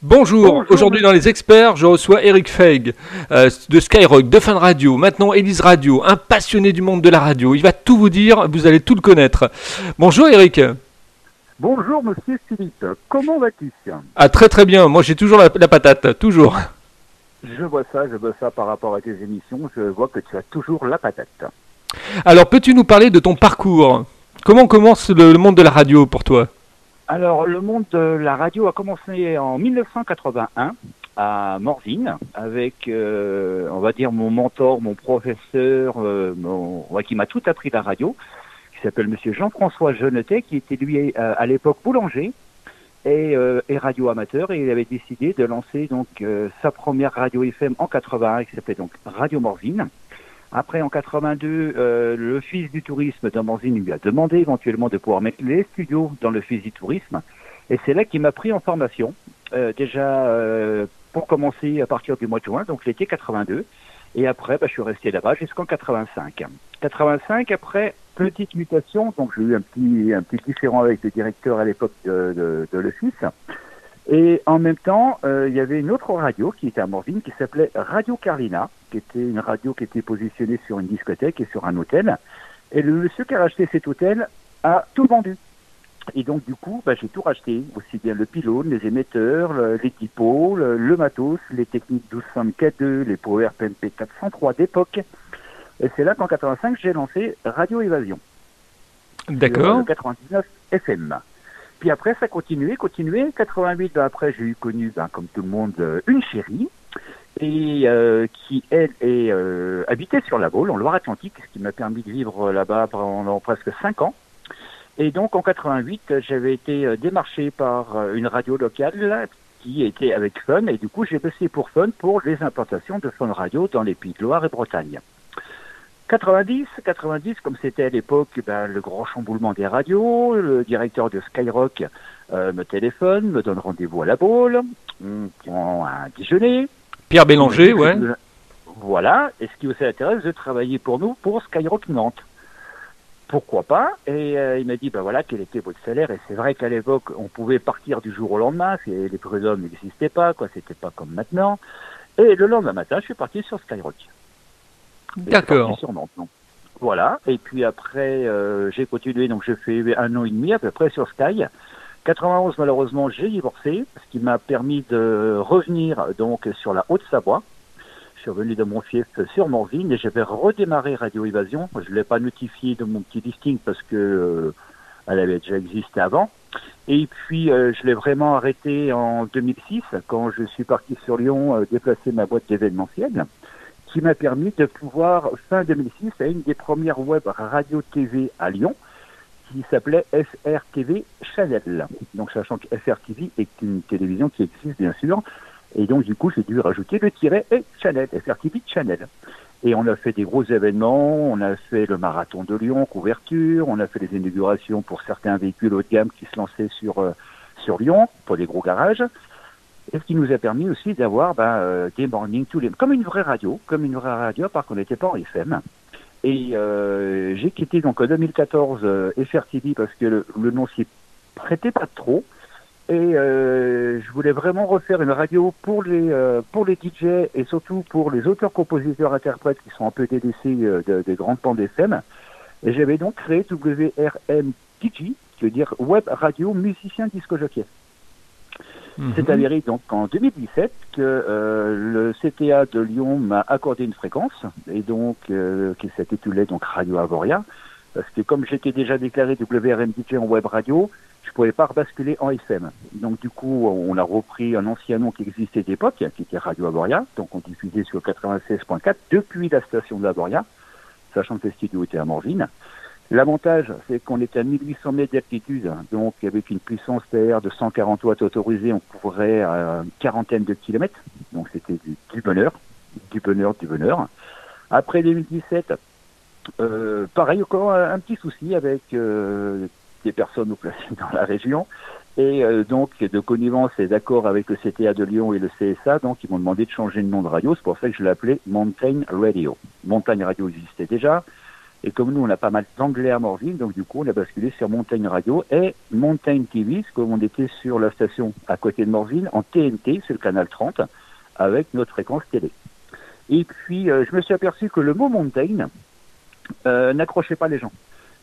Bonjour, aujourd'hui dans les experts, je reçois Eric Feig euh, de Skyrock, de Fun Radio, maintenant Elise Radio, un passionné du monde de la radio. Il va tout vous dire, vous allez tout le connaître. Bonjour Eric. Bonjour monsieur Philippe, comment vas-tu Ah très très bien, moi j'ai toujours la, patate, toujours. Je vois ça, je vois ça par rapport à tes émissions, je vois que tu as toujours la patate. Alors peux-tu nous parler de ton parcours? Comment commence le monde de la radio pour toi? Alors, le monde de la radio a commencé en 1981 à Morzine avec, euh, on va dire, mon mentor, mon professeur, euh, mon, qui m'a tout appris la radio, qui s'appelle Monsieur Jean-François Jeunetet, qui était lui euh, à l'époque boulanger et, et, radio amateur, et il avait décidé de lancer donc sa première radio FM en 81, qui s'appelait donc Radio Morzine. Après, en 82, euh, fils du tourisme d'Amandine lui a demandé éventuellement de pouvoir mettre les studios dans fils du tourisme. Et c'est là qu'il m'a pris en formation, euh, déjà euh, pour commencer à partir du mois de juin, donc l'été 82. Et après, bah, je suis resté là-bas jusqu'en 85. 85, après, petite mutation, donc j'ai eu un petit, un petit différent avec le directeur à l'époque de, de, de l'office. Et en même temps, euh, il y avait une autre radio qui était à Morvine qui s'appelait Radio Carlina, qui était une radio qui était positionnée sur une discothèque et sur un hôtel. Et le monsieur qui a racheté cet hôtel a tout vendu. Et donc du coup, bah, j'ai tout racheté, aussi bien le pylône, les émetteurs, les typos, le, matos, les techniques 1264 les Power PMP 403 d'époque. Et c'est là qu'en 85, j'ai lancé Radio Évasion. D'accord. 99 FM. Puis après, ça continuait, continuait. 88, ben après, j'ai eu connu, ben, comme tout le monde, euh, une chérie, et euh, qui, elle, est euh, habitait sur la Baule, en Loire-Atlantique, ce qui m'a permis de vivre là-bas pendant presque 5 ans. Et donc, en 88, j'avais été démarché par une radio locale qui était avec Fun, et du coup, j'ai bossé pour Fun pour les implantations de Fun Radio dans les Pays de Loire et Bretagne. 90, 90, comme c'était à l'époque ben, le grand chamboulement des radios, le directeur de Skyrock euh, me téléphone, me donne rendez-vous à la Baule, on prend un déjeuner. Pierre Bélanger, ouais. Voilà, et ce qui vous intéresse de travailler pour nous, pour Skyrock Nantes. Pourquoi pas? Et euh, il m'a dit, ben voilà, quel était votre salaire? Et c'est vrai qu'à l'époque, on pouvait partir du jour au lendemain, les prud'hommes n'existaient pas, quoi, c'était pas comme maintenant. Et le lendemain matin, je suis parti sur Skyrock. D'accord. Voilà. Et puis après, euh, j'ai continué. Donc, j'ai fait un an et demi à peu près sur Sky. 91, malheureusement, j'ai divorcé, ce qui m'a permis de revenir donc sur la Haute-Savoie. Je suis revenu de mon fief sur Morvine et j'avais redémarré Radio Évasion. Je ne l'ai pas notifié de mon petit listing parce que euh, elle avait déjà existé avant. Et puis, euh, je l'ai vraiment arrêté en 2006 quand je suis parti sur Lyon déplacer ma boîte d'événementiel qui m'a permis de pouvoir, fin 2006, à une des premières web radio-TV à Lyon, qui s'appelait FRTV Channel. Donc, sachant que FRTV est une télévision qui existe, bien sûr, et donc, du coup, j'ai dû rajouter le tiret et Channel, FRTV Channel. Et on a fait des gros événements, on a fait le marathon de Lyon, couverture, on a fait les inaugurations pour certains véhicules haut de gamme qui se lançaient sur, euh, sur Lyon, pour des gros garages et ce qui nous a permis aussi d'avoir ben, euh, des mornings tous les comme une vraie radio, comme une vraie radio, par qu'on n'était pas en FM. Et euh, j'ai quitté donc en 2014 euh, FRTV parce que le, nom s'y prêtait pas trop. Et euh, je voulais vraiment refaire une radio pour les euh, pour les DJ et surtout pour les auteurs, compositeurs, interprètes qui sont un peu délaissés de, des grandes bandes FM. Et j'avais donc créé WRMTG, qui veut dire Web Radio Musicien Disco Jockey. C'est avéré donc en 2017 que euh, le CTA de Lyon m'a accordé une fréquence et donc euh, qui s'intitulait donc Radio Avoria parce que comme j'étais déjà déclaré WRMDJ en web radio, je pouvais pas rebasculer en FM. Donc du coup, on a repris un ancien nom qui existait d'époque, qui était Radio Avoria, donc on diffusait sur 96.4 depuis la station de l'Avoria, sachant que le studio était à Morvine. L'avantage, c'est qu'on était à 1800 mètres d'altitude, donc avec une puissance TR de 140 watts autorisée, on couvrait une quarantaine de kilomètres, donc c'était du, bonheur, du bonheur, du bonheur. Après 2017, euh, pareil encore un petit souci avec euh, des personnes placées dans la région, et euh, donc de connivence et d'accord avec le CTA de Lyon et le CSA, donc ils m'ont demandé de changer de nom de radio, c'est pour ça que je l'ai appelé Mountain Radio. Montagne Radio existait déjà, Et comme nous, on a pas mal d'anglais à Morville, donc du coup, on a basculé sur Montagne Radio et Montagne TV, comme on était sur la station à côté de Morville, en TNT, c'est le canal 30, avec notre fréquence télé. Et puis, euh, je me suis aperçu que le mot Mountain euh, n'accrochait pas les gens.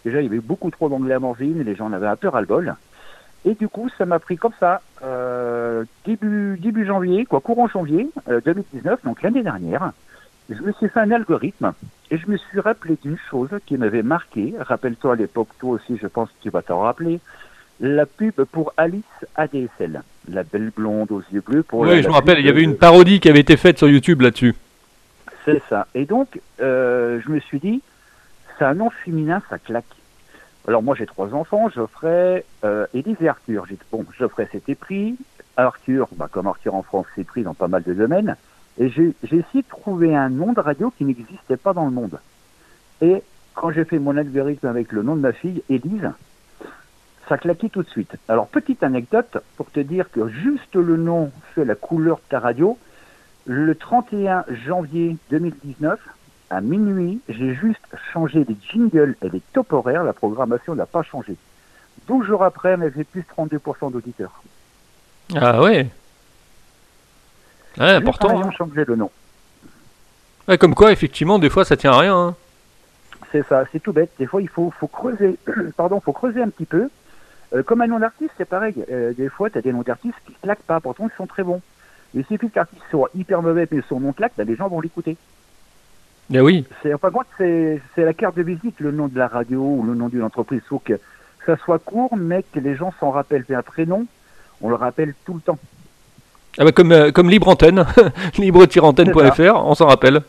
Déjà, il y avait beaucoup trop d'anglais à Morville, les gens en avaient un peu ras-le-bol. Et du coup, ça m'a pris comme ça, euh, début, début janvier, quoi, courant janvier 2019, donc l'année dernière, je me suis fait un algorithme et je me suis rappelé d'une chose qui m'avait marqué. Rappelle-toi à l'époque, toi aussi, je pense que tu vas t'en rappeler. La pub pour Alice ADSL, la belle blonde aux yeux bleus. Pour oui, je me rappelle, il y avait une parodie qui avait été faite sur YouTube là-dessus. C'est ça. Et donc, euh, je me suis dit, c'est un nom féminin, ça claque. Alors moi, j'ai trois enfants, Geoffrey, euh, Élise et Arthur. J'ai dit, bon, Geoffrey, c'était pris. Arthur, bah, comme Arthur en France, c'est pris dans pas mal de domaines. Et j'ai essayé de trouver un nom de radio qui n'existait pas dans le monde. Et quand j'ai fait mon algorithme avec le nom de ma fille, Élise, ça claquait tout de suite. Alors, petite anecdote pour te dire que juste le nom fait la couleur de ta radio. Le 31 janvier 2019, à minuit, j'ai juste changé les jingles et les top horaires. La programmation n'a pas changé. 12 jours après, on avait plus 32% d'auditeurs. Ah ouais? Ouais, important. Hein. changer le nom. Ouais, comme quoi, effectivement, des fois, ça tient à rien. Hein. C'est ça, c'est tout bête. Des fois, il faut, faut creuser. Pardon, faut creuser un petit peu. Euh, comme un nom d'artiste, c'est pareil. Euh, des fois, tu as des noms d'artistes qui claquent pas, pourtant ils sont très bons. Il suffit que l'artiste soit hyper mauvais, mais son nom claque, ben, les gens vont l'écouter. Mais oui. C'est enfin c'est la carte de visite, le nom de la radio ou le nom d'une entreprise. Il faut que ça soit court, mais que les gens s'en rappellent. un prénom, on le rappelle tout le temps. Ah bah comme, euh, comme Libre Antenne, libre-antenne.fr, on s'en rappelle.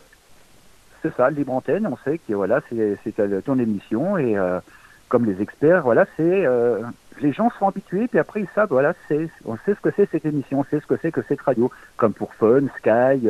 C'est ça, Libre Antenne, on sait que voilà, c'est ton émission et euh, comme les experts, voilà, c'est euh, les gens sont habitués puis après ils savent, voilà, c'est on sait ce que c'est cette émission, on sait ce que c'est que cette radio, comme pour Fun, Sky,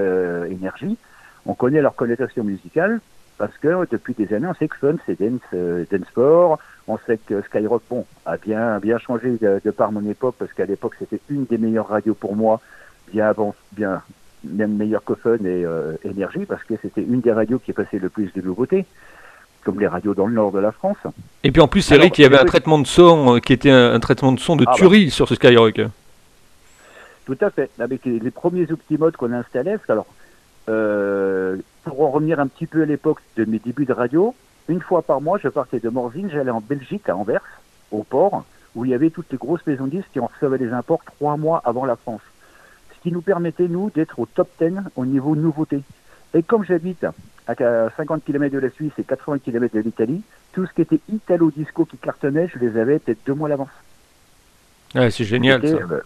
Énergie, on connaît leur connotation musicale parce que depuis des années, on sait que Fun c'est dance, dance sport, on sait que Skyrock, bon, a bien bien changé de, de par mon époque parce qu'à l'époque c'était une des meilleures radios pour moi bien avant, bien même meilleur que Fun et euh, Énergie, parce que c'était une des radios qui passait le plus de nouveautés, comme les radios dans le nord de la France. Et puis en plus, c'est vrai qu'il y avait un traitement de son euh, qui était un, traitement de son de ah, bah. tuerie sur ce Skyrock. Tout à fait. Avec les, premiers optimodes qu'on installait, alors euh, pour en revenir un petit peu à l'époque de mes débuts de radio, une fois par mois, je partais de Morzine, j'allais en Belgique, à Anvers, au port, où il y avait toutes les grosses maisons disques qui en recevaient les imports trois mois avant la France qui nous permettait, nous, d'être au top 10 au niveau nouveauté. Et comme j'habite à 50 km de la Suisse et 80 km de l'Italie, tout ce qui était Italo-Disco qui cartonnait, je les avais peut-être deux mois à l'avance. Ouais, c'est génial ça. Euh,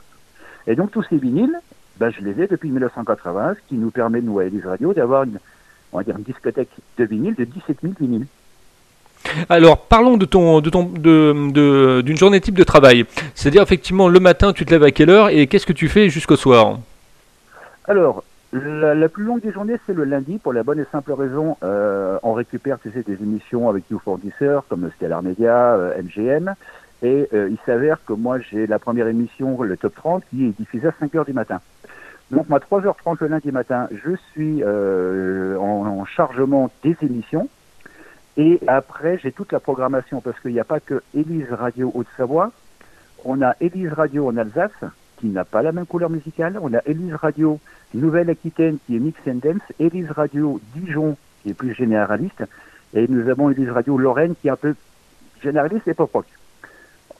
et donc tous ces vinyles, ben, je les ai depuis 1980, ce qui nous permet, nous, à Elise Radio, d'avoir une, on va dire une discothèque de vinyle de 17 000 vinyles. Alors, parlons de ton, de ton, de, d'une journée type de travail. C'est-à-dire, effectivement, le matin, tu te lèves à quelle heure et qu'est-ce que tu fais jusqu'au soir? Alors, la, plus longue des journées, c'est le lundi, pour la bonne et simple raison, euh, on récupère, tu sais, des émissions avec nos fournisseurs, comme Stellar Media, euh, MGM, et euh, il s'avère que moi, j'ai la première émission, le Top 30, qui est diffusée à 5 heures du matin. Donc, moi, 3h30 le lundi matin, je suis en chargement des émissions, et après, j'ai toute la programmation parce qu'il n'y a pas que Élise Radio Haute-Savoie. On a Élise Radio en Alsace, qui n'a pas la même couleur musicale. On a Élise Radio Nouvelle-Aquitaine, qui est mix and dance. Élise Radio Dijon, qui est plus généraliste. Et nous avons Élise Radio Lorraine, qui est un peu généraliste et pop rock.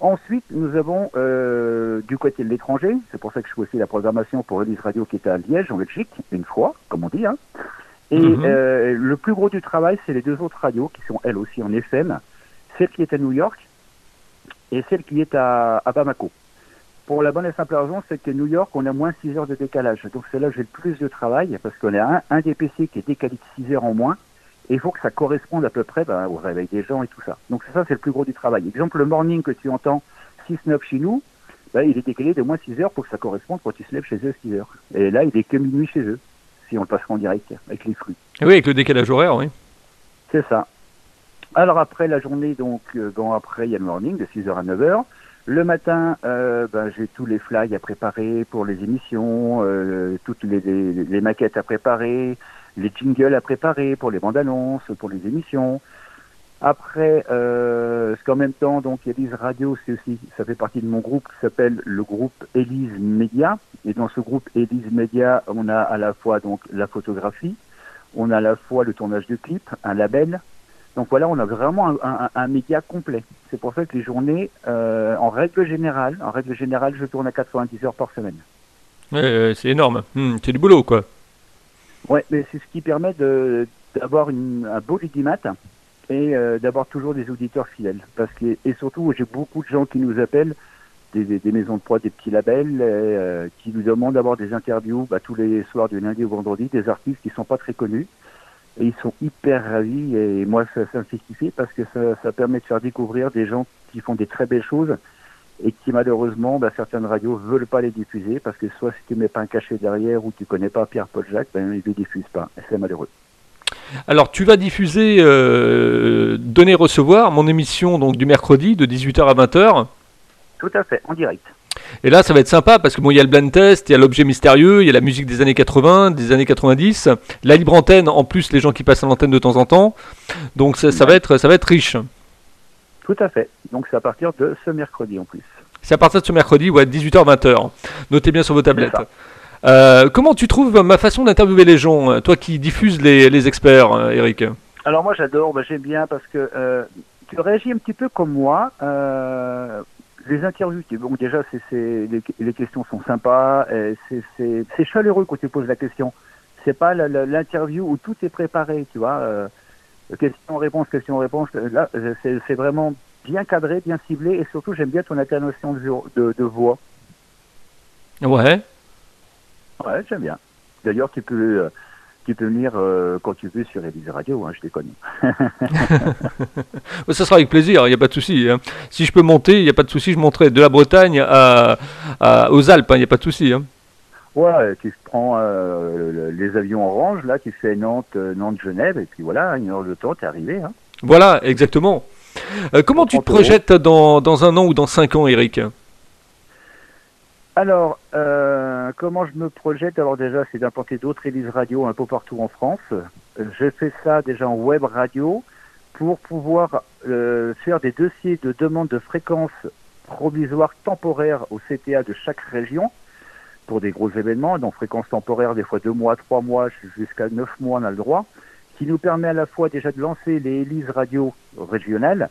Ensuite, nous avons euh, du côté de l'étranger, c'est pour ça que je fais aussi la programmation pour Élise Radio qui est à Liège, en Belgique, une fois, comme on dit. Hein. Et mhm. euh, le plus gros du travail, c'est les deux autres radios qui sont elles aussi en FM, celle qui est à New York et celle qui est à, Bamako. Pour la bonne et simple raison, c'est que New York, on a moins 6 heures de décalage. Donc c'est là que j'ai le plus de travail, parce qu'on a un, un des PC qui est décalé de 6 heures en moins, et il faut que ça corresponde à peu près ben, au réveil des gens et tout ça. Donc c'est ça, c'est le plus gros du travail. Exemple, le morning que tu entends 6-9 chez nous, ben, il est décalé de moins 6 heures pour que ça corresponde quand tu se lèves chez eux 6 heures. Et là, il est que minuit chez eux si on le passera en direct avec les fruits. Oui, avec le décalage horaire, oui. C'est ça. Alors après la journée, donc euh, bon après il y a le morning de 6h à 9h. Le matin, euh, ben, j'ai tous les flyers à préparer pour les émissions, euh, toutes les, maquettes à préparer, les jingles à préparer pour les bandes annonces, pour les émissions. Après, euh, ce qu'en même temps, donc Elise Radio, c'est aussi, ça fait partie de mon groupe qui s'appelle le groupe Elise Media. Et dans ce groupe Elise Media, on a à la fois donc la photographie, on a à la fois le tournage de clips, un label. Donc voilà, on a vraiment un, un, un média complet. C'est pour ça que les journées, euh, en règle générale, en règle générale, je tourne à 90 heures par semaine. Ouais, euh, c'est énorme. Hmm, c'est du boulot, quoi. Ouais, mais c'est ce qui permet de d'avoir un beau Lidimat et euh, d'avoir toujours des auditeurs fidèles. Parce que et surtout, j'ai beaucoup de gens qui nous appellent, des, des, des maisons de prod, des petits labels, euh, qui nous demandent d'avoir des interviews bah, tous les soirs du lundi au vendredi, des artistes qui sont pas très connus. Et ils sont hyper ravis et moi ça, ça me fait kiffer parce que ça, ça permet de faire découvrir des gens qui font des très belles choses et qui malheureusement bah, certaines radios veulent pas les diffuser parce que soit si tu mets pas un cachet derrière ou tu connais pas Pierre-Paul Jacques, ben ils les diffusent pas. Et c'est malheureux. Alors, tu vas diffuser euh, Donner Recevoir, mon émission donc du mercredi de 18h à 20h. Tout à fait, en direct. Et là, ça va être sympa parce que bon, il y a le blind test, il y a l'objet mystérieux, il y a la musique des années 80, des années 90, la libre antenne, en plus les gens qui passent à l'antenne de temps en temps. Donc ça, ça va être, ça va être riche. Tout à fait. Donc c'est à partir de ce mercredi en plus. C'est à partir de ce mercredi, ouais, 18h 20h. Notez bien sur vos tablettes. Euh, comment tu trouves ma façon d'interviewer les gens, euh, toi qui diffuses les, les experts, euh, Eric? Alors moi j'adore, bah, j'aime bien parce que euh, tu réagis un petit peu comme moi. Euh, les interviews, bon déjà c'est, c'est, les, les questions sont sympas, et c'est, c'est, c'est chaleureux quand tu poses la question. C'est pas la- la- l'interview où tout est préparé, tu vois. Euh, question-réponse, question-réponse. Là euh, c'est, c'est vraiment bien cadré, bien ciblé et surtout j'aime bien ton intonation de, de, de voix. Ouais. Ouais, j'aime bien. D'ailleurs tu peux... euh, tu peux venir euh, quand tu veux sur Élise Radio, hein, je déconne. Ça sera avec plaisir, il n'y a pas de souci. hein. Si je peux monter, il n'y a pas de souci, je monterai de la Bretagne à, à- aux Alpes, il n'y a pas de souci. hein. Ouais, tu prends euh, le- les avions orange, là, tu fais Nantes, euh, Nantes-Genève, et puis voilà, une heure de temps, t'es arrivé. Hein. Voilà, exactement. Euh, comment tu te 30 euros. projettes dans, dans un an ou dans cinq ans, Eric? Alors, euh, comment je me projette? Alors déjà, c'est d'implanter d'autres Élise Radio un peu partout en France. Euh, Je fais ça déjà en web radio pour pouvoir euh, faire des dossiers de demande de fréquences provisoires temporaires au CTA de chaque région pour des gros événements, donc fréquences temporaires, des fois deux mois, trois mois, jusqu'à neuf mois, on a le droit, qui nous permet à la fois déjà de lancer les Élise Radio régionales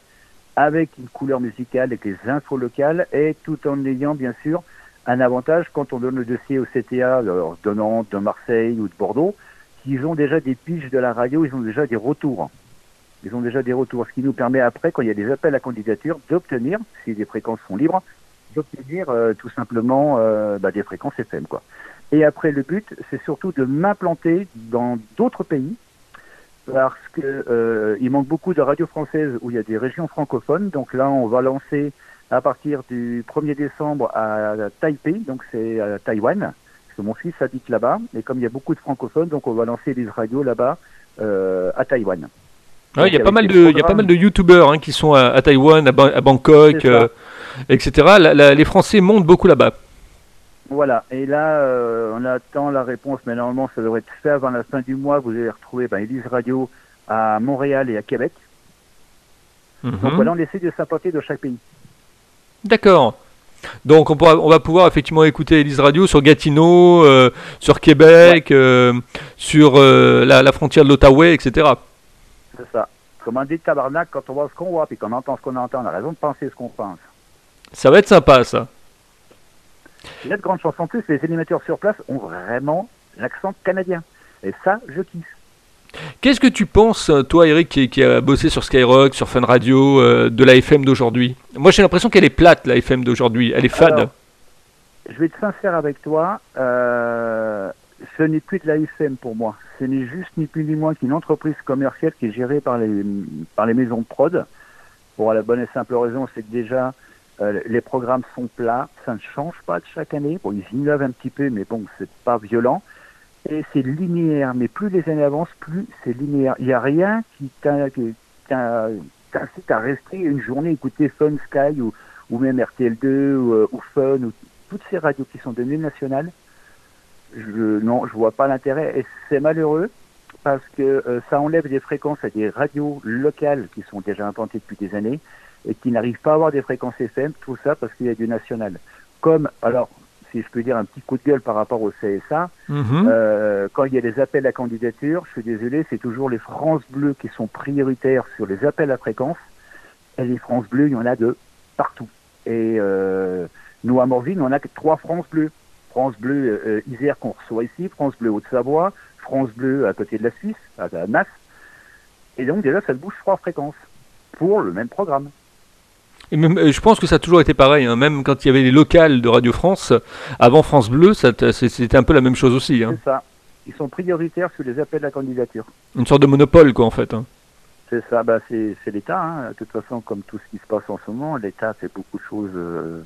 avec une couleur musicale, avec les infos locales, et tout en ayant bien sûr un avantage quand on donne le dossier au CTA alors, de Nantes, de Marseille ou de Bordeaux, qu'ils ont déjà des piges de la radio, ils ont déjà des retours. Ils ont déjà des retours, ce qui nous permet après, quand il y a des appels à candidature, d'obtenir, si les fréquences sont libres, d'obtenir euh, tout simplement euh, bah, des fréquences FM. Et après, le but, c'est surtout de m'implanter dans d'autres pays, parce que euh, il manque beaucoup de radios françaises où il y a des régions francophones. Donc là, on va lancer à partir du 1er décembre à Taipei, donc c'est à Taïwan, parce que mon fils habite là-bas, et comme il y a beaucoup de francophones, donc on va lancer des radios là-bas euh, à Taïwan. Il y a pas mal de, il y a pas programmes. mal de youtubeurs hein, qui sont à, à Taïwan, à, Ba- à Bangkok, euh, etc. La- la- les Français montent beaucoup là-bas. Voilà, et là, euh, on attend la réponse, mais normalement, ça devrait être fait avant la fin du mois. Vous allez retrouver ben, Elise Radio à Montréal et à Québec. Donc Mhm. voilà, on essaie de s'implanter de chaque pays. D'accord. Donc on, pourra- on va pouvoir effectivement écouter Elise Radio sur Gatineau, euh, sur Québec, euh, sur euh, la, la frontière de l'Ottawa, etc. C'est ça. Comme on dit tabarnak, quand on voit ce qu'on voit, puis qu'on entend ce qu'on entend, on a raison de penser ce qu'on pense. Ça va être sympa ça. Il y a de grandes chances en plus, les animateurs sur place ont vraiment l'accent canadien. Et ça, je kiffe. Qu'est-ce que tu penses, toi Eric, qui, qui a bossé sur Skyrock, sur Fun Radio, euh, de la FM d'aujourd'hui? Moi j'ai l'impression qu'elle est plate, la FM d'aujourd'hui. Elle est fade. Je vais être sincère avec toi. euh, ce n'est plus de la FM pour moi. Ce n'est juste ni plus ni moins qu'une entreprise commerciale qui est gérée par les, par les maisons de prod. Pour la bonne et simple raison, c'est que déjà, euh, les programmes sont plats. Ça ne change pas de chaque année. Bon, ils innovent un petit peu, mais bon, c'est pas violent. Et c'est linéaire. Mais plus les années avancent, plus c'est linéaire. Il n'y a rien qui t'incite à rester une journée écouter Fun Sky ou, ou même RTL2 ou, euh, ou Fun ou toutes ces radios qui sont devenues nationales, je, non, je vois pas l'intérêt et c'est malheureux parce que euh, ça enlève des fréquences à des radios locales qui sont déjà implantées depuis des années et qui n'arrivent pas à avoir des fréquences FM, tout ça parce qu'il y a du national. Comme, alors, si je peux dire un petit coup de gueule par rapport au CSA, Mhm. euh, quand il y a des appels à candidature, je suis désolé, c'est toujours les France Bleues qui sont prioritaires sur les appels à fréquence. Et les France Bleues, il y en a de partout. Et euh, nous, à Morville, on a que trois France Bleues. France Bleu euh, Isère qu'on reçoit ici, France Bleu Haute-Savoie, France Bleu à côté de la Suisse, à, à Nas. Et donc déjà, ça bouge trois fréquences pour le même programme. Et même, euh, je pense que ça a toujours été pareil, hein, même quand il y avait les locales de Radio France, avant France Bleu, c'était un peu la même chose aussi. hein. C'est ça. Ils sont prioritaires sur les appels à candidature. Une sorte de monopole, quoi, en fait. hein. C'est ça, bah c'est c'est l'État. Hein. De toute façon, comme tout ce qui se passe en ce moment, l'État fait beaucoup de choses euh,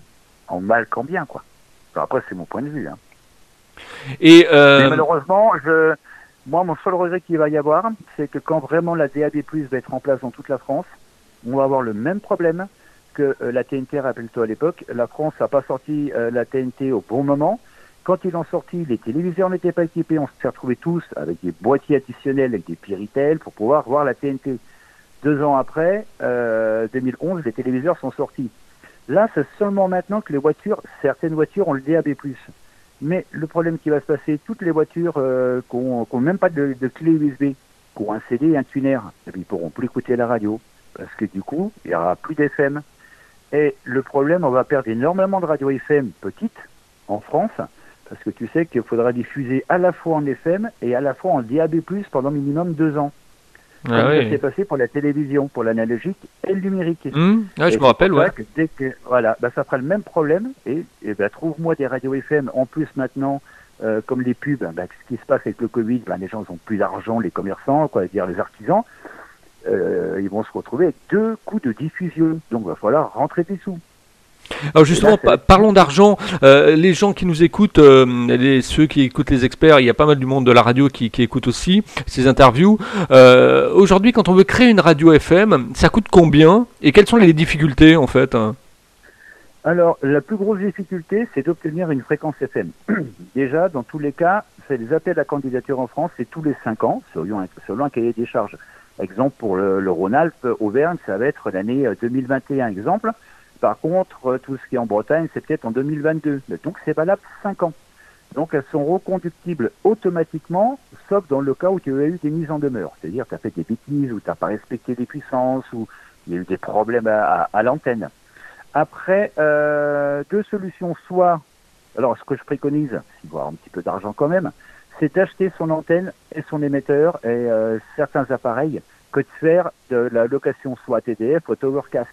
en mal qu'en bien, quoi. Enfin, après, c'est mon point de vue. Hein. Et euh, Mais malheureusement, je, moi, mon seul regret qu'il va y avoir, c'est que quand vraiment la DAB+ va être en place dans toute la France, on va avoir le même problème que euh, la TNT, rappelle-toi à l'époque. La France n'a pas sorti euh, la TNT au bon moment. Quand ils l'ont sorti, les téléviseurs n'étaient pas équipés. On s'est retrouvés tous avec des boîtiers additionnels, avec des Piritel pour pouvoir voir la TNT. Deux ans après, euh, 2011, les téléviseurs sont sortis. Là, c'est seulement maintenant que les voitures, certaines voitures ont le DAB+. Mais le problème qui va se passer, toutes les voitures euh, qui n'ont même pas de, clé USB, qui ont un CD et un tuner, eh ils pourront plus écouter la radio. Parce que du coup, il n'y aura plus d'FM. Et le problème, on va perdre énormément de radios FM petites en France, parce que tu sais qu'il faudra diffuser à la fois en FM et à la fois en DAB+, pendant minimum deux ans. Comme ah ça ouais. s'est passé pour la télévision, pour l'analogique et le numérique. Ah, je me rappelle, ouais. ça que dès que, voilà, bah, ça fera le même problème. Et, et bah, trouve-moi des radios FM. En plus, maintenant, euh, comme les pubs, bah, ce qui se passe avec le Covid, bah, les gens ont plus d'argent, les commerçants, quoi, dire les artisans. Euh, ils vont se retrouver avec deux coûts de diffusion. Donc, il va falloir rentrer des sous. Alors justement, là, parlons d'argent. Euh, les gens qui nous écoutent, euh, les, ceux qui écoutent les experts, il y a pas mal du monde de la radio qui, qui écoute aussi ces interviews. Euh, Aujourd'hui, quand on veut créer une radio FM, ça coûte combien et quelles sont les difficultés en fait hein? Alors, la plus grosse difficulté, c'est d'obtenir une fréquence FM. Déjà, dans tous les cas, c'est les appels à candidature en France, c'est tous les 5 ans, selon un, selon un cahier des charges. Exemple, pour le, le Rhône-Alpes, Auvergne, ça va être l'année euh, 2021, exemple. Par contre, euh, tout ce qui est en Bretagne, c'est peut-être en 2022. Donc, c'est valable 5 ans. Donc, elles sont reconductibles automatiquement, sauf dans le cas où tu as eu des mises en demeure. C'est-à-dire tu as fait des bêtises, ou tu n'as pas respecté des puissances, ou il y a eu des problèmes à, à- à l'antenne. Après, euh, deux solutions. Soit, alors ce que je préconise, s'il faut avoir un petit peu d'argent quand même, c'est d'acheter son antenne et son émetteur et euh, certains appareils que de faire de la location soit TDF ou Towercast.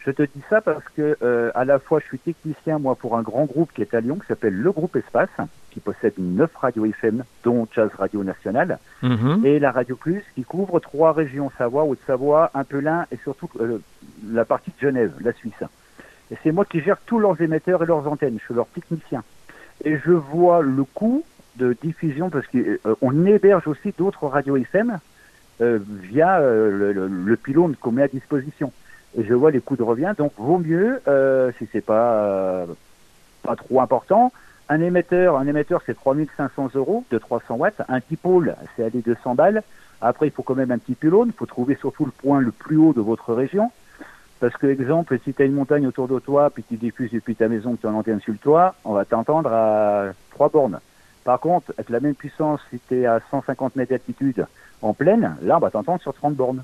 Je te dis ça parce que euh, à la fois je suis technicien moi pour un grand groupe qui est à Lyon qui s'appelle le groupe Espace qui possède neuf radios FM dont Jazz Radio Nationale Mhm. et la Radio Plus qui couvre trois régions Savoie, Haute-Savoie, un peu l'Ain et surtout euh, la partie de Genève, la Suisse. Et c'est moi qui gère tous leurs émetteurs et leurs antennes. Je suis leur technicien. Et je vois le coût de diffusion parce qu'on héberge aussi d'autres radios FM euh, via euh, le, le, pylône qu'on met à disposition. Et je vois les coûts de revient. Donc vaut mieux, euh, si c'est pas euh, pas trop important, un émetteur, un émetteur c'est 3500 euros de 300 watts. Un dipôle, c'est aller 200 balles. Après, il faut quand même un petit pylône. Il faut trouver surtout le point le plus haut de votre région. Parce que, exemple, si tu as une montagne autour de toi, puis tu diffuses depuis ta maison, que tu une antenne sur le toit, on va t'entendre à 3 bornes. Par contre, avec la même puissance, si tu es à 150 mètres d'altitude en plaine, là, on va t'entendre sur 30 bornes.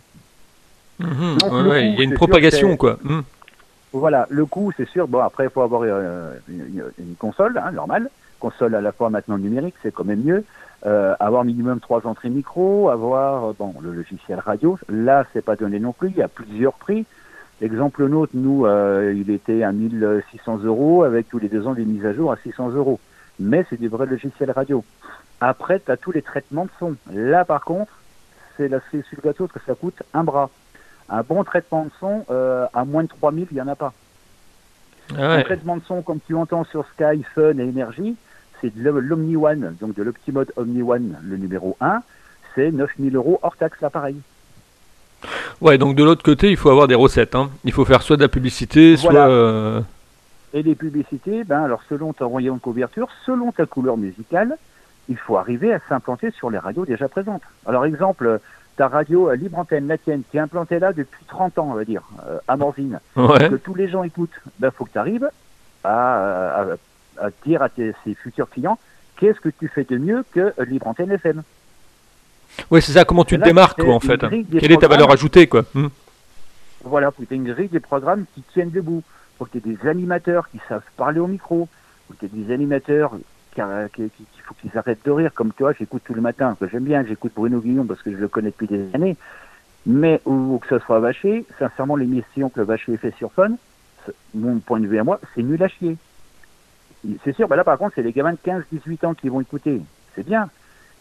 Donc, Ouais, il y a une propagation quoi. Mhm. Voilà, le coût, c'est sûr. Bon, après, il faut avoir euh, une, console, hein, normale. Console à la fois maintenant numérique, c'est quand même mieux. Euh, avoir minimum trois entrées micro, avoir euh, bon le logiciel radio. Là, c'est pas donné non plus. Il y a plusieurs prix. L'exemple nôtre, nous, euh, il était à 1600 euros avec tous les deux ans des mises à jour à 600 euros. Mais c'est du vrai logiciel radio. Après, tu as tous les traitements de son. Là, par contre, c'est la sur le gâteau que ça coûte un bras. Un bon traitement de son, euh, à moins de 3000, il n'y en a pas. Ah Un traitement de son, comme tu entends sur Sky, Fun et Énergie, c'est de l'Omni One, donc de l'Optimode Omni One, le numéro 1, c'est 9000 euros hors taxe l'appareil. Ouais, donc de l'autre côté, il faut avoir des recettes. hein. Il faut faire soit de la publicité, soit. Voilà. euh, Et les publicités, ben alors selon ton rayon de couverture, selon ta couleur musicale, il faut arriver à s'implanter sur les radios déjà présentes. Alors exemple, ta radio Libre Antenne, la tienne, qui est implantée là depuis 30 ans, on va dire, à Morzine, que tous les gens écoutent, il ben, faut que tu arrives à, dire à tes, futurs clients qu'est-ce que tu fais de mieux que Libre Antenne FM. Oui, c'est ça, comment tu te démarques, quoi, en fait. Quelle est ta valeur ajoutée, quoi hmm? Voilà, faut que tu une grille des programmes qui tiennent debout. Faut que tu aies des animateurs qui savent parler au micro. faut que tu aies des animateurs qui, faut qu'ils arrêtent de rire. Comme toi, j'écoute tout le matin, que j'aime bien, j'écoute Bruno Guillon parce que je le connais depuis des années. Mais, ou, que ce soit Vacher, sincèrement, l'émission que Vacher fait sur Fun, mon point de vue à moi, c'est nul à chier. C'est sûr, là par contre, c'est les gamins de 15-18 ans qui vont écouter. C'est bien.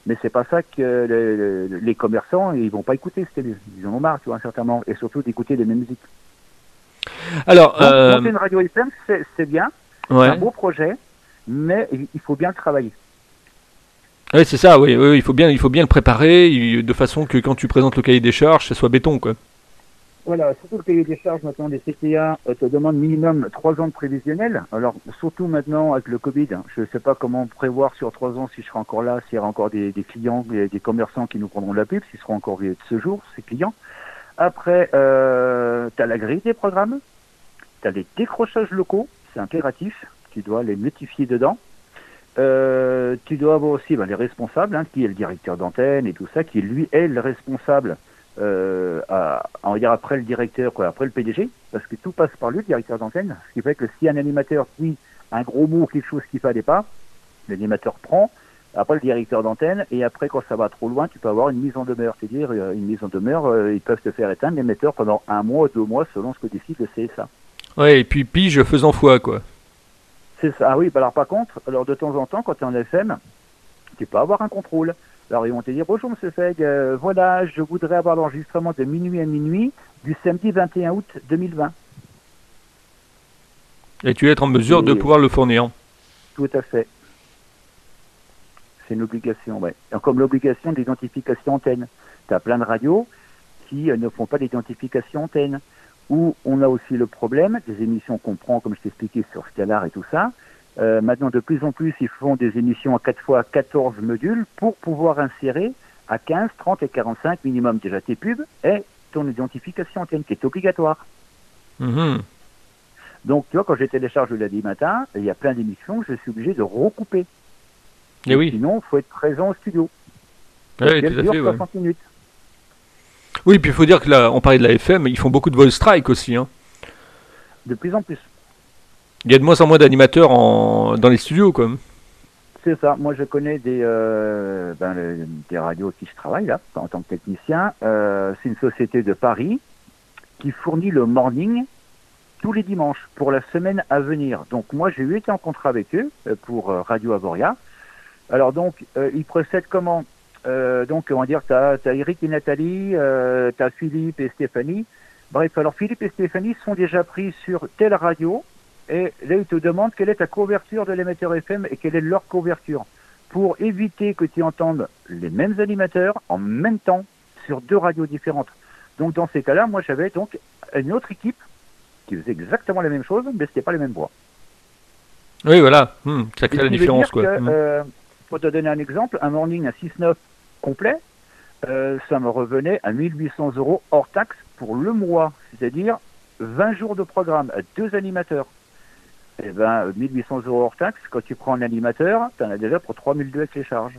Mais c'est pas ça que les commerçants, ils vont pas écouter. Ils en ont marre, tu vois, certainement. Et surtout d'écouter les mêmes musiques. Alors, euh... une radio FM, c'est bien. C'est un beau projet, mais il faut bien le travailler. Oui, c'est ça, oui, oui, il, faut bien, il faut bien le préparer de façon que quand tu présentes le cahier des charges, ça soit béton, quoi. Voilà, surtout le cahier des charges maintenant des CTA euh, te demande minimum trois ans de prévisionnel. Alors surtout maintenant avec le Covid, hein, je ne sais pas comment prévoir sur trois ans si je serai encore là, s'il y aura encore des, clients, des, des, commerçants qui nous prendront la pub, s'ils seront encore de ce jour, ces clients. Après, euh, tu as la grille des programmes, tu as les décrochages locaux, c'est impératif, tu dois les notifier dedans. Euh, tu dois avoir aussi ben, les responsables, hein, qui est le directeur d'antenne et tout ça, qui lui est le responsable euh, on va dire après le directeur, après le PDG, parce que tout passe par lui, le directeur d'antenne, ce qui fait que si un animateur dit un gros mot, quelque chose qu'il fallait pas, l'animateur prend, après le directeur d'antenne, et après quand ça va trop loin, tu peux avoir une mise en demeure, c'est-à-dire euh, une mise en demeure, euh, ils peuvent te faire éteindre l'émetteur pendant un mois, deux mois, selon ce que décide le CSA. Ouais, et puis pige faisant foi, quoi. C'est ça, ah oui, bah alors par contre, alors de temps en temps, quand tu es en FM, tu peux avoir un contrôle. Alors ils vont te dire bonjour Monsieur Feg, euh, voilà, je voudrais avoir l'enregistrement de minuit à minuit du samedi 21 août 2020. Et tu es être en mesure de pouvoir le fournir. Tout à fait. C'est une obligation, ouais. Comme l'obligation d'identification antenne. Tu as plein de radios qui euh, ne font pas d'identification antenne. Ou on a aussi le problème des émissions qu'on prend, comme je t'ai expliqué sur Scalar et tout ça, euh, maintenant, de plus en plus, ils font des émissions à 4 fois 14 modules pour pouvoir insérer à 15, 30 et 45 minimum déjà tes pubs et ton identification antenne qui est obligatoire. Mhm. Donc, tu vois, quand je télécharge le lundi matin, il y a plein d'émissions, je suis obligé de recouper. Et, oui. Sinon, il faut être présent au studio. Oui, tout à fait, 60 minutes. Oui, puis il faut dire que là, on parlait de la FM, ils font beaucoup de voice strike aussi. Hein. De plus en plus. Il y a de moins en moins d'animateurs dans les studios, quoi. C'est ça. Moi, je connais des, euh, ben, des radios qui je travaille là, en tant que technicien. Euh, c'est une société de Paris qui fournit le morning tous les dimanches pour la semaine à venir. Donc, moi, j'ai eu été en contrat avec eux euh, pour Radio Avoria. Alors, donc, ils procèdent comment Donc, on va dire, tu as, Eric et Nathalie, tu as Philippe et Stéphanie. Bref, alors Philippe et Stéphanie sont déjà pris sur telle radio et là, ils te demandent quelle est ta couverture de l'émetteur FM et quelle est leur couverture pour éviter que tu entendes les mêmes animateurs en même temps sur deux radios différentes. Donc dans ces cas-là, moi j'avais donc une autre équipe qui faisait exactement la même chose, mais ce n'était pas les mêmes voix. Oui, voilà, hmm, ça crée la différence. Quoi. Hmm. Pour te donner un exemple, un morning à 6,9 complet, euh, ça me revenait à 1800 euros hors taxe pour le mois, c'est-à-dire 20 jours de programme à deux animateurs eh ben, 1800 euros hors taxe, quand tu prends un animateur, tu en as déjà pour 3002 avec les charges.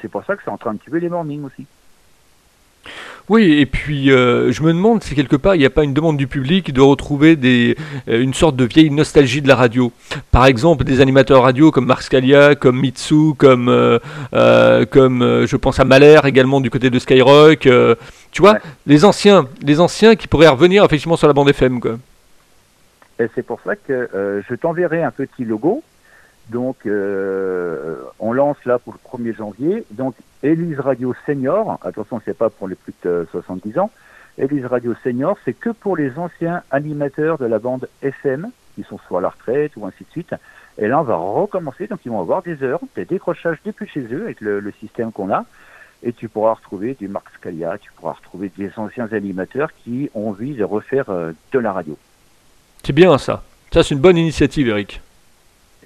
C'est pour ça que c'est en train de tuer les mornings aussi. Oui, et puis euh, je me demande si quelque part il n'y a pas une demande du public de retrouver des, euh, une sorte de vieille nostalgie de la radio. Par exemple, des animateurs radio comme Marc Scalia, comme Mitsu, comme, euh, comme je pense à Mahler également du côté de Skyrock. tu vois, les anciens, les anciens qui pourraient revenir effectivement sur la bande FM. Quoi. Et c'est pour ça que je t'enverrai un petit logo. Donc, euh, on lance là pour le 1er janvier. Donc, Elise Radio Senior, attention, c'est pas pour les plus de 70 ans. Elise Radio Senior, c'est que pour les anciens animateurs de la bande FM, qui sont soit à la retraite ou ainsi de suite. Et là, on va recommencer. Donc, ils vont avoir des heures, des décrochages depuis chez eux avec le, système qu'on a. Et tu pourras retrouver du Marc Scalia, tu pourras retrouver des anciens animateurs qui ont envie de refaire euh, de la radio. C'est bien ça. Ça, c'est une bonne initiative, Eric.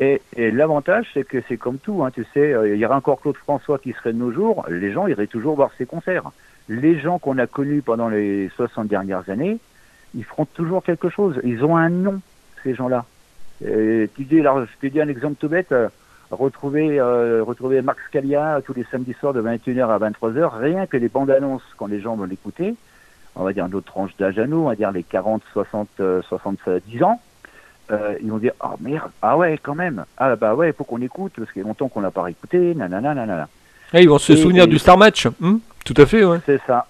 Et, l'avantage, c'est que c'est comme tout, hein, tu sais, euh, il y aura encore Claude François qui serait de nos jours, les gens iraient toujours voir ses concerts. Les gens qu'on a connus pendant les 60 dernières années, ils feront toujours quelque chose. Ils ont un nom, ces gens-là. tu dis, je te dis un exemple tout bête, euh, retrouver, euh, retrouver Max Calia tous les samedis soirs de 21h à 23h, rien que les bandes annonces quand les gens vont l'écouter, on va dire notre tranche d'âge à nous, on va dire les 40, 60, 70 ans, euh, ils vont dire oh merde ah ouais quand même. Ah bah ouais faut qu'on écoute parce qu'il y a longtemps qu'on n'a pas écouté nanana nanana. Et ils vont se souvenir du Star Match hmm tout à fait ouais. C'est ça.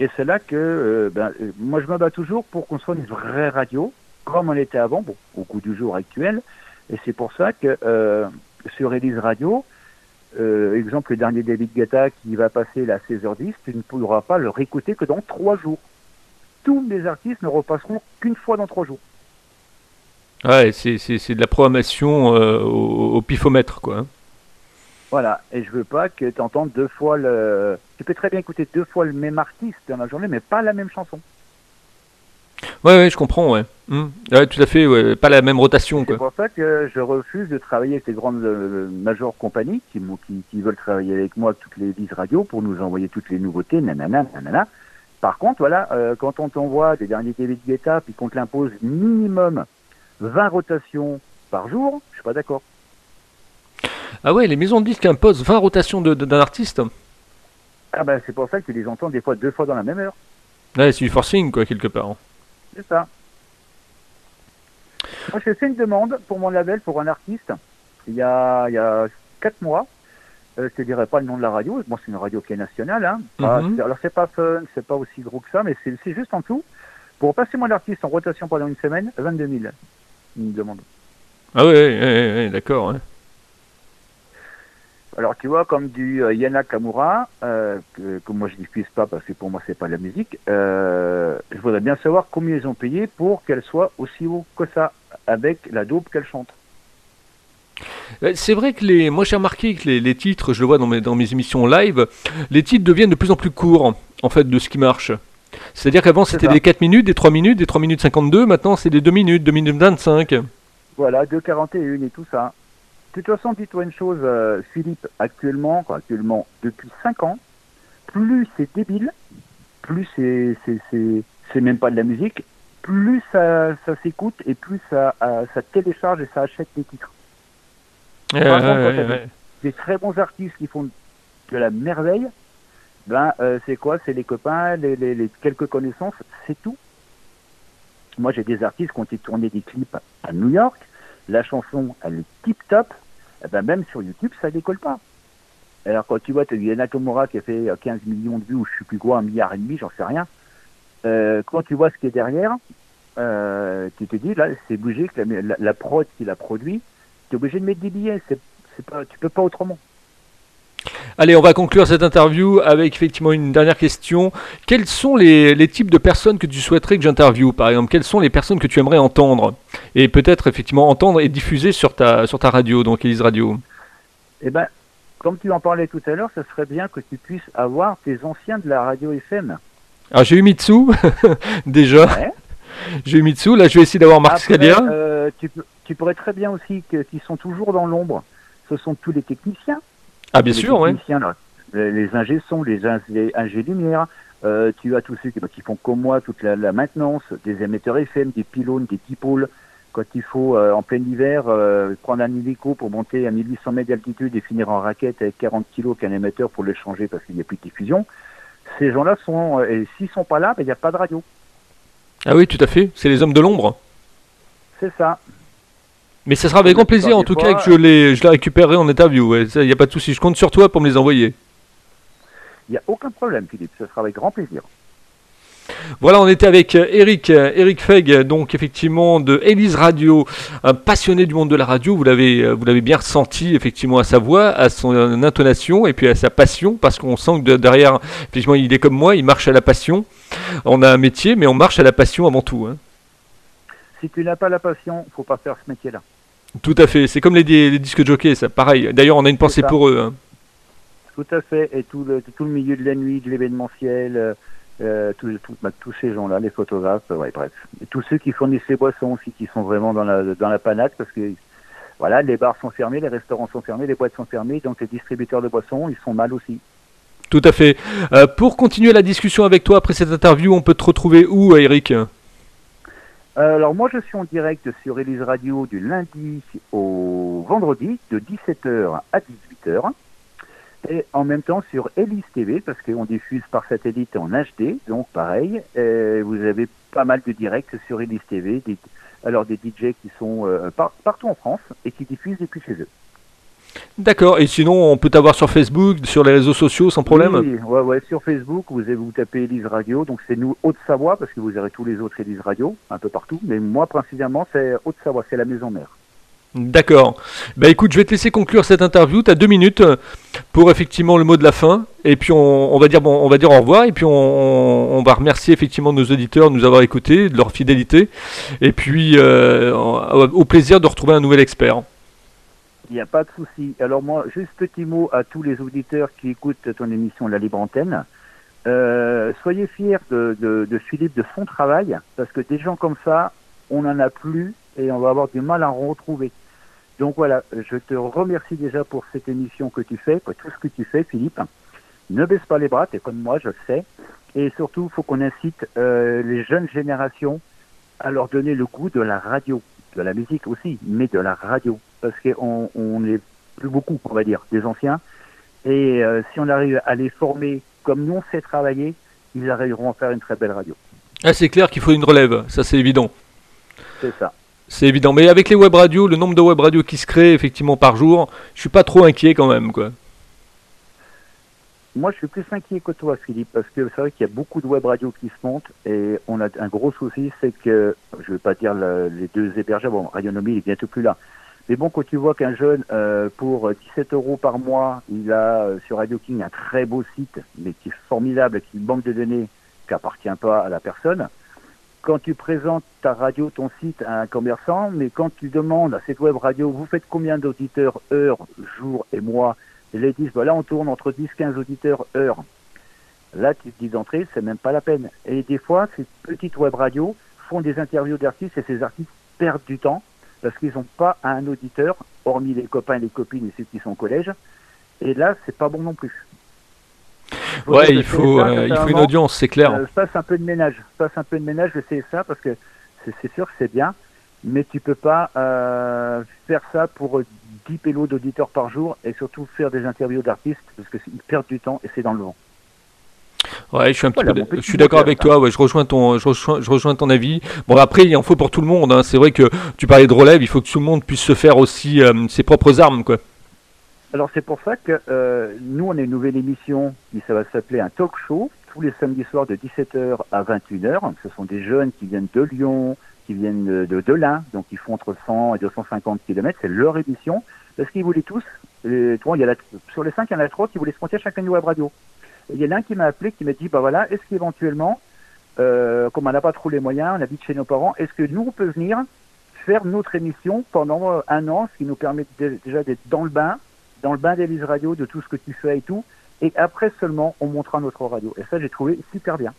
Et c'est là que euh, ben, euh, moi je me bats toujours pour qu'on soit une vraie radio comme on était avant bon au coup du jour actuel. Et c'est pour ça que sur Elise Radio exemple le dernier David Guetta qui va passer la 16h10 tu ne pourras pas le réécouter que dans trois jours. Tous les artistes ne repasseront qu'une fois dans trois jours Ouais, c'est de la programmation euh, au, pifomètre, quoi. Hein. Voilà, et je veux pas que tu entendes deux fois le. Tu peux très bien écouter deux fois le même artiste dans la journée, mais pas la même chanson. Ouais, ouais, je comprends, ouais. Hum. ouais tout à fait, ouais. pas la même rotation. C'est pour ça que je refuse de travailler avec les grandes euh, major compagnies qui, qui, qui, veulent travailler avec moi toutes les 10 radios pour nous envoyer toutes les nouveautés, nanana, nanana. Par contre, voilà, euh, quand on t'envoie des derniers David Guetta, puis qu'on te l'impose minimum 20 rotations par jour, je suis pas d'accord. Ah ouais, les maisons de disques imposent 20 rotations d'un artiste Ah ben c'est pour ça que tu les entends des fois deux fois dans la même heure. Ouais, c'est du forcing quoi, quelque part. C'est ça. Moi j'ai fait une demande pour mon label pour un artiste il y a, il y a 4 mois. Euh, je te dirais pas le nom de la radio, moi c'est une radio qui est nationale. Hein. Mhm. alors c'est pas fun, c'est pas aussi gros que ça, mais c'est juste en tout. Pour passer mon artiste en rotation pendant une semaine, 22 000 demande. Ah oui, d'accord. Alors tu vois, comme du euh, Yana Kamura, euh, que, moi je diffuse pas parce que pour moi c'est pas de la musique, euh, je voudrais bien savoir combien ils ont payé pour qu'elle soit aussi haut que ça, avec la dope qu'elle chante. C'est vrai que les, moi j'ai remarqué que les, titres, je le vois dans mes, dans mes émissions live, les titres deviennent de plus en plus courts, en fait, de ce qui marche. C'est-à-dire qu'avant c'était des 4 minutes, des 3 minutes, des 3 minutes 52, maintenant c'est des 2 minutes, 2 minutes 25. Voilà, 2,41 et tout ça. De toute façon, dis-toi une chose, euh, Philippe, actuellement, actuellement, depuis 5 ans, plus c'est débile, plus c'est, c'est, même pas de la musique, plus ça, ça s'écoute et plus ça, euh, ça télécharge et ça achète des titres. des très bons artistes qui font de la merveille, ben euh, c'est quoi? C'est les copains, les, quelques connaissances, c'est tout. Moi, j'ai des artistes qui ont été tournés des clips à New York. La chanson, elle est tip top. Eh ben, même sur YouTube, ça décolle pas. Alors, quand tu vois, tu as Yana Tomura qui a fait 15 millions de vues, ou je sais plus quoi, un milliard et demi, j'en sais rien. Euh, quand tu vois ce qui est derrière, euh, tu te dis, là, c'est obligé que la, la, prod qui l'a produit, tu es obligé de mettre des billets. C'est, c'est pas, tu peux pas autrement. Allez, on va conclure cette interview avec effectivement une dernière question. Quels sont les, types de personnes que tu souhaiterais que j'interviewe Par exemple, quelles sont les personnes que tu aimerais entendre? Et peut-être effectivement entendre et diffuser sur ta, sur ta radio, donc Elise Radio Eh ben, comme tu en parlais tout à l'heure, ce serait bien que tu puisses avoir tes anciens de la radio FM. Alors j'ai eu Mitsu, déjà. J'ai eu Mitsu, là je vais essayer d'avoir Marc Scalia. Euh, tu, tu pourrais très bien aussi, qu'ils sont toujours dans l'ombre, ce sont tous les techniciens. Ah, bien sûr, oui. Les ingés sont les, ingés lumière. Euh, tu as tous ceux qui, bah, qui, font comme moi toute la, maintenance, des émetteurs FM, des pylônes, des dipôles. Quand il faut, euh, en plein hiver, euh, prendre un hélico pour monter à 1800 mètres d'altitude et finir en raquette avec 40 kilos qu'un émetteur pour le changer parce qu'il n'y a plus de diffusion, ces gens-là sont, et s'ils sont pas là, ben, il n'y a pas de radio. Ah oui, tout à fait. C'est les hommes de l'ombre. C'est ça. Mais ça sera avec grand plaisir en tout cas que je les, je les récupérerai en interview. Il n'y a pas de souci. Je compte sur toi pour me les envoyer. Il n'y a aucun problème, Philippe. Ce sera avec grand plaisir. Voilà, on était avec euh, Eric, euh, Eric Feg, donc effectivement de Elise Radio, un passionné du monde de la radio. Vous l'avez, euh, vous l'avez bien ressenti effectivement à sa voix, à son intonation et puis à sa passion, parce qu'on sent que derrière, effectivement, il est comme moi, il marche à la passion. On a un métier, mais on marche à la passion avant tout. Hein. Si tu n'as pas la passion, faut pas faire ce métier-là. Tout à fait, c'est comme les, les, disques jockey, ça, pareil. D'ailleurs, on a une pensée pour eux. Hein. Tout à fait, et tout le, tout le milieu de la nuit, de l'événementiel, euh, euh bah, tous ces gens-là, les photographes, ouais, bref. Et tous ceux qui fournissent les boissons aussi, qui sont vraiment dans la, dans la panade, parce que voilà, les bars sont fermés, les restaurants sont fermés, les boîtes sont fermées, donc les distributeurs de boissons, ils sont mal aussi. Tout à fait. Euh, pour continuer la discussion avec toi après cette interview, on peut te retrouver où, Eric? Alors moi, je suis en direct sur Elise Radio du lundi au vendredi de 17h à 18h. Et en même temps sur Elise TV, parce qu'on diffuse par satellite en HD, donc pareil, vous avez pas mal de directs sur Elise TV, alors des DJ qui sont euh, partout en France et qui diffusent depuis chez eux. D'accord, et sinon on peut t'avoir sur Facebook, sur les réseaux sociaux sans problème Oui, ouais, ouais, sur Facebook, vous, avez, vous tapez Elise Radio, donc c'est nous Haute-Savoie, parce que vous aurez tous les autres Elise Radio, un peu partout, mais moi précisément c'est Haute-Savoie, c'est la maison mère. D'accord. Bah écoute, je vais te laisser conclure cette interview. Tu as deux minutes pour effectivement le mot de la fin. Et puis on, va dire bon, on va dire au revoir. Et puis on, va remercier effectivement nos auditeurs de nous avoir écoutés, de leur fidélité. Et puis euh, au plaisir de retrouver un nouvel expert. Il n'y a pas de souci. Alors moi, juste petit mot à tous les auditeurs qui écoutent ton émission La Libre Antenne. Euh, soyez fiers de, Philippe de son travail, parce que des gens comme ça, on n'en a plus et on va avoir du mal à en retrouver. Donc voilà, je te remercie déjà pour cette émission que tu fais, pour tout ce que tu fais, Philippe. Ne baisse pas les bras, tu es comme moi, je le sais. Et surtout, il faut qu'on incite euh, les jeunes générations à leur donner le goût de la radio, de la musique aussi, mais de la radio. Parce qu'on on est plus beaucoup, on va dire, des anciens. Et euh, si on arrive à les former comme nous on sait travailler, ils arriveront à faire une très belle radio. Ah, c'est clair qu'il faut une relève, ça c'est évident. C'est ça. C'est évident. Mais avec les web radios, le nombre de web radios qui se créent effectivement par jour, je suis pas trop inquiet quand même, quoi. Moi, je suis plus inquiet que toi, Philippe, parce que c'est vrai qu'il y a beaucoup de web radios qui se montent et on a un gros souci, c'est que, je vais pas dire les deux hébergeurs, bon, Radionomie il est bientôt plus là. Mais bon, quand tu vois qu'un jeune, euh, pour 17 euros par mois, il a euh, sur Radio King un très beau site, mais qui est formidable, qui est une banque de données qui appartient pas à la personne, quand tu présentes ta radio, ton site à un commerçant, mais quand tu demandes à cette web radio, vous faites combien d'auditeurs heure, jour et mois, et les disent, voilà, on tourne entre 10-15 auditeurs heure. Là, tu te dis d'entrée, c'est même pas la peine. Et des fois, ces petites web radios font des interviews d'artistes et ces artistes perdent du temps parce qu'ils n'ont pas un auditeur, hormis les copains et les copines et ceux qui sont au collège. Et là, c'est pas bon non plus. Ouais, il faut, euh, il faut une audience, c'est clair. Euh, fasse un peu de ménage, fasse un peu de ménage, c'est ça parce que c'est sûr que c'est bien, mais tu peux pas euh, faire ça pour 10 pélos d'auditeurs par jour et surtout faire des interviews d'artistes parce qu'ils perdent du temps et c'est dans le vent. Ouais, je suis un petit peu, je suis d'accord avec toi. Ouais, je rejoins ton, je rejoins, je rejoins, ton avis. Bon, après, il en faut pour tout le monde. Hein. C'est vrai que tu parlais de relève, il faut que tout le monde puisse se faire aussi ses propres armes, quoi. Alors c'est pour ça que euh, nous, on a une nouvelle émission qui ça va s'appeler un talk show tous les samedis soirs de 17h à 21h. Ce sont des jeunes qui viennent de Lyon, qui viennent de, de l'Ain, donc ils font entre 100 et 250 km. C'est leur émission parce qu'ils voulaient tous. Et, toi, il y a la, sur les cinq, il y en a trois qui voulaient se monter chacun une web radio. Il y en a un qui m'a appelé, qui m'a dit, bah voilà, est-ce qu'éventuellement, euh, comme on n'a pas trop les moyens, on habite chez nos parents, est-ce que nous on peut venir faire notre émission pendant un an, ce qui nous permet déjà d'être dans le bain, dans le bain d'Élise Radio, de tout ce que tu fais et tout. Et après seulement, on montrera notre radio. Et ça, j'ai trouvé super bien.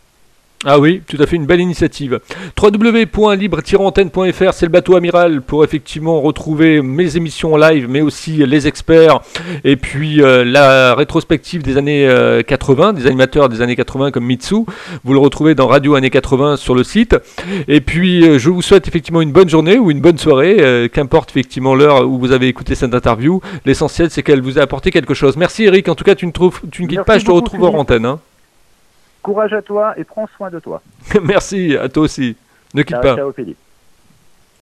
Ah oui, tout à fait une belle initiative. www.libre-antenne.fr, c'est le bateau amiral pour effectivement retrouver mes émissions en live, mais aussi les experts, et puis euh, la rétrospective des années 80, euh, des animateurs des années 80 comme Mitsu. Vous le retrouvez dans Radio Années 80 sur le site. Et puis euh, je vous souhaite effectivement une bonne journée ou une bonne soirée, qu'importe effectivement l'heure où vous avez écouté cette interview. L'essentiel c'est qu'elle vous a apporté quelque chose. Merci Eric, en tout cas tu ne, trouves, tu ne quittes pas, je te retrouve en antenne. Hein. Courage à toi et prends soin de toi. Merci, à toi aussi. Ne quitte pas. Ciao Philippe.